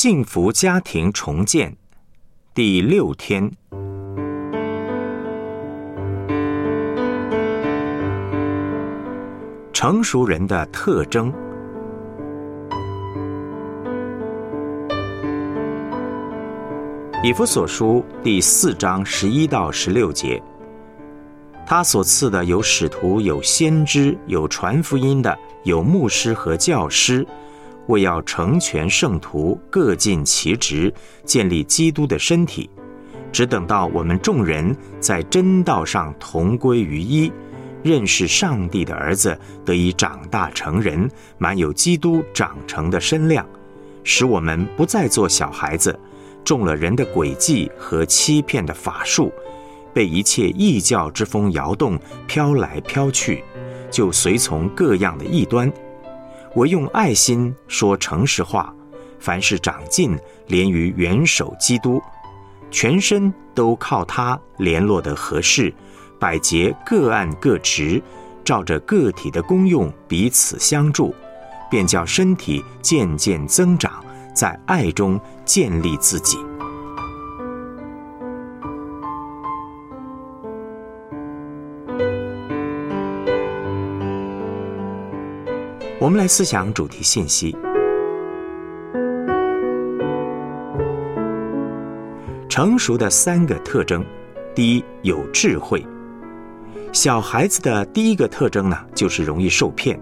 幸福家庭重建第六天，成熟人的特征。以弗所书第四章十一到十六节，他所赐的有使徒，有先知，有传福音的，有牧师和教师。为要成全圣徒，各尽其职，建立基督的身体，只等到我们众人在真道上同归于一，认识上帝的儿子，得以长大成人，满有基督长成的身量，使我们不再做小孩子，中了人的诡计和欺骗的法术，被一切异教之风摇动，飘来飘去，就随从各样的异端。我用爱心说诚实话，凡事长进，连于元首基督，全身都靠他联络的合适，百节各按各职，照着个体的功用彼此相助，便叫身体渐渐增长，在爱中建立自己。我们来思想主题信息：成熟的三个特征。第一，有智慧。小孩子的第一个特征呢，就是容易受骗。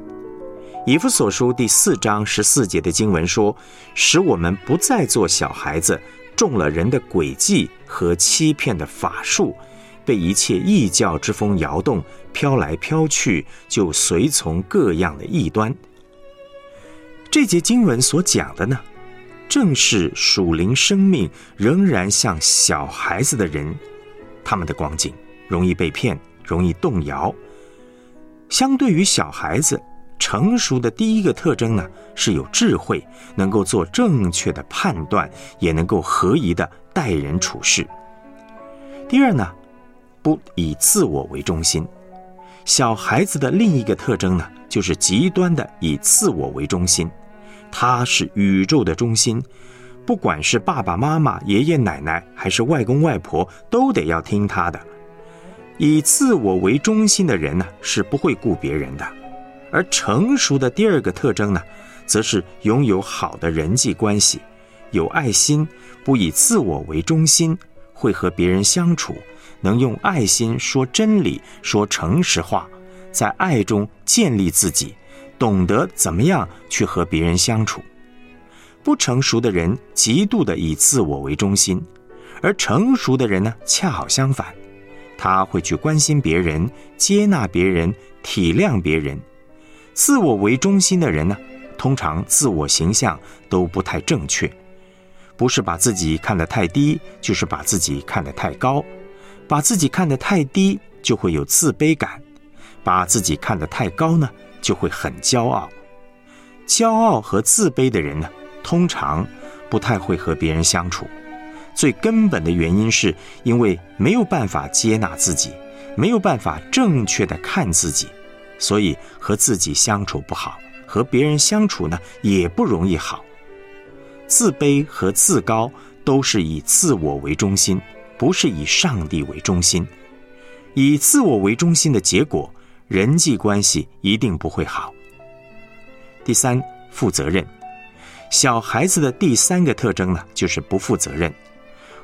以弗所书第四章十四节的经文说：“使我们不再做小孩子，中了人的诡计和欺骗的法术，被一切异教之风摇动，飘来飘去，就随从各样的异端。”这节经文所讲的呢，正是属灵生命仍然像小孩子的人，他们的光景容易被骗，容易动摇。相对于小孩子，成熟的第一个特征呢，是有智慧，能够做正确的判断，也能够合宜的待人处事。第二呢，不以自我为中心。小孩子的另一个特征呢？就是极端的以自我为中心，他是宇宙的中心，不管是爸爸妈妈、爷爷奶奶还是外公外婆，都得要听他的。以自我为中心的人呢，是不会顾别人的。而成熟的第二个特征呢，则是拥有好的人际关系，有爱心，不以自我为中心，会和别人相处，能用爱心说真理，说诚实话。在爱中建立自己，懂得怎么样去和别人相处。不成熟的人极度的以自我为中心，而成熟的人呢，恰好相反，他会去关心别人、接纳别人、体谅别人。自我为中心的人呢，通常自我形象都不太正确，不是把自己看得太低，就是把自己看得太高。把自己看得太低，就会有自卑感。把自己看得太高呢，就会很骄傲。骄傲和自卑的人呢，通常不太会和别人相处。最根本的原因是因为没有办法接纳自己，没有办法正确的看自己，所以和自己相处不好，和别人相处呢也不容易好。自卑和自高都是以自我为中心，不是以上帝为中心。以自我为中心的结果。人际关系一定不会好。第三，负责任。小孩子的第三个特征呢，就是不负责任。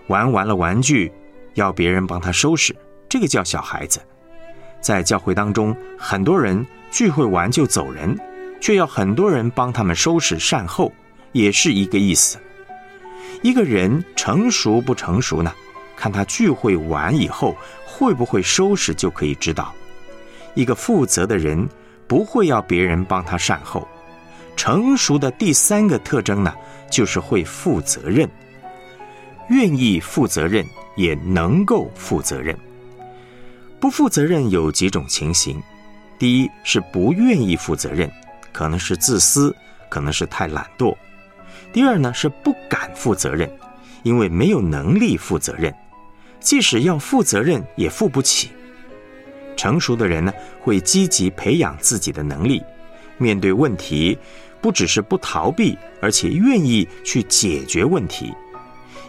玩完了玩具，要别人帮他收拾，这个叫小孩子。在教会当中，很多人聚会完就走人，却要很多人帮他们收拾善后，也是一个意思。一个人成熟不成熟呢？看他聚会完以后会不会收拾就可以知道。一个负责的人不会要别人帮他善后。成熟的第三个特征呢，就是会负责任，愿意负责任，也能够负责任。不负责任有几种情形：第一是不愿意负责任，可能是自私，可能是太懒惰；第二呢是不敢负责任，因为没有能力负责任，即使要负责任也负不起。成熟的人呢，会积极培养自己的能力，面对问题，不只是不逃避，而且愿意去解决问题。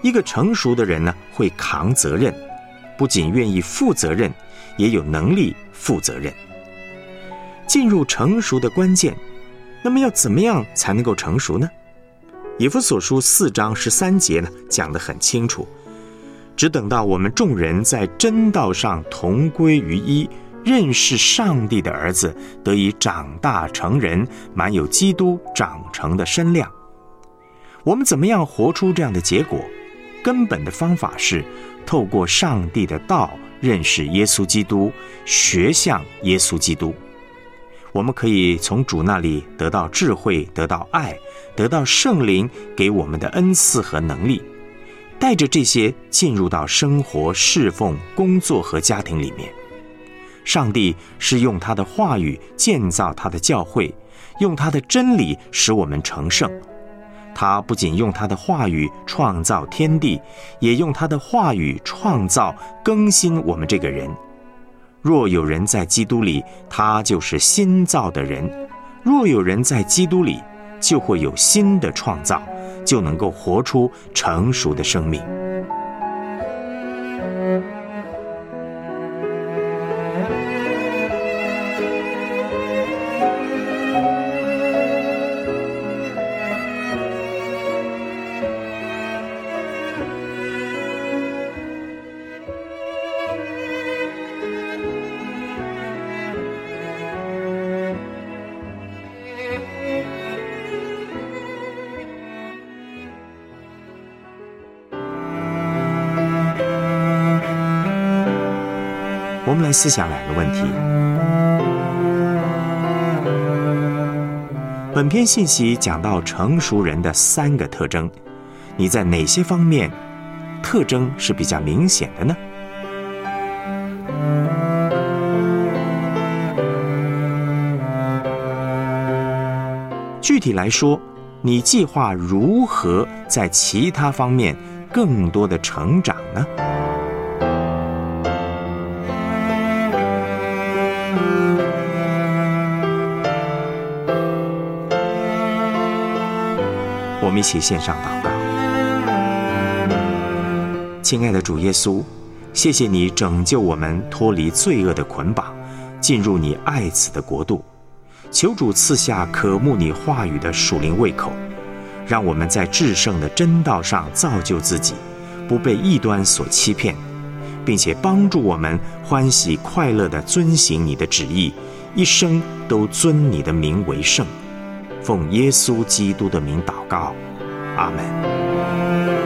一个成熟的人呢，会扛责任，不仅愿意负责任，也有能力负责任。进入成熟的关键，那么要怎么样才能够成熟呢？以弗所书四章十三节呢，讲得很清楚。只等到我们众人在真道上同归于一，认识上帝的儿子，得以长大成人，满有基督长成的身量。我们怎么样活出这样的结果？根本的方法是透过上帝的道认识耶稣基督，学像耶稣基督。我们可以从主那里得到智慧，得到爱，得到圣灵给我们的恩赐和能力。带着这些进入到生活、侍奉、工作和家庭里面，上帝是用他的话语建造他的教会，用他的真理使我们成圣。他不仅用他的话语创造天地，也用他的话语创造更新我们这个人。若有人在基督里，他就是新造的人；若有人在基督里，就会有新的创造。就能够活出成熟的生命。我们来思想两个问题。本篇信息讲到成熟人的三个特征，你在哪些方面特征是比较明显的呢？具体来说，你计划如何在其他方面更多的成长呢？我们一起献上祷告，亲爱的主耶稣，谢谢你拯救我们脱离罪恶的捆绑，进入你爱子的国度。求主赐下渴慕你话语的属灵胃口，让我们在至圣的真道上造就自己，不被异端所欺骗，并且帮助我们欢喜快乐地遵行你的旨意，一生都尊你的名为圣。奉耶稣基督的名祷告，阿门。